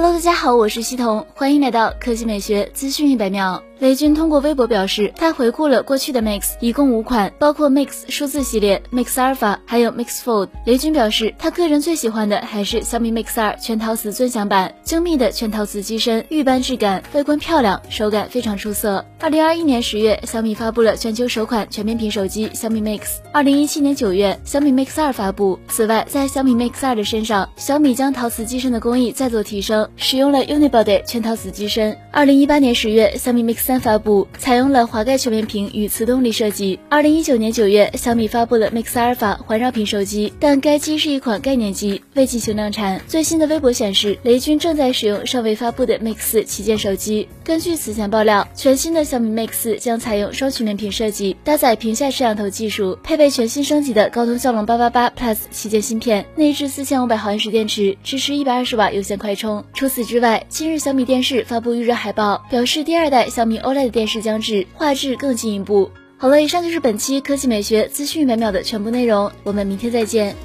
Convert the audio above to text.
Hello，大家好，我是西彤，欢迎来到科技美学资讯一百秒。雷军通过微博表示，他回顾了过去的 Mix，一共五款，包括 Mix 数字系列、Mix Alpha，还有 Mix Fold。雷军表示，他个人最喜欢的还是小米 Mix 二全陶瓷尊享版，精密的全陶瓷机身，玉斑质感，外观漂亮，手感非常出色。二零二一年十月，小米发布了全球首款全面屏手机小米 Mix。二零一七年九月，小米 Mix 二发布。此外，在小米 Mix 二的身上，小米将陶瓷机身的工艺再做提升，使用了 Unibody 全套子机身。二零一八年十月，小米 Mix 三发布，采用了滑盖全面屏与磁动力设计。二零一九年九月，小米发布了 Mix Alpha 环绕屏手机，但该机是一款概念机，未进行量产。最新的微博显示，雷军正在使用尚未发布的 Mix 旗舰手机。根据此前爆料，全新的小米 Mix 将采用双曲面屏设计，搭载屏下摄像头技术，配备全新升级的高通骁龙八八八 Plus 旗舰芯片，内置四千五百毫安时电池，支持一百二十瓦有线快充。除此之外，今日小米电视发布预热海报。表示第二代小米 OLED 电视将至，画质更进一步。好了，以上就是本期科技美学资讯每秒的全部内容，我们明天再见。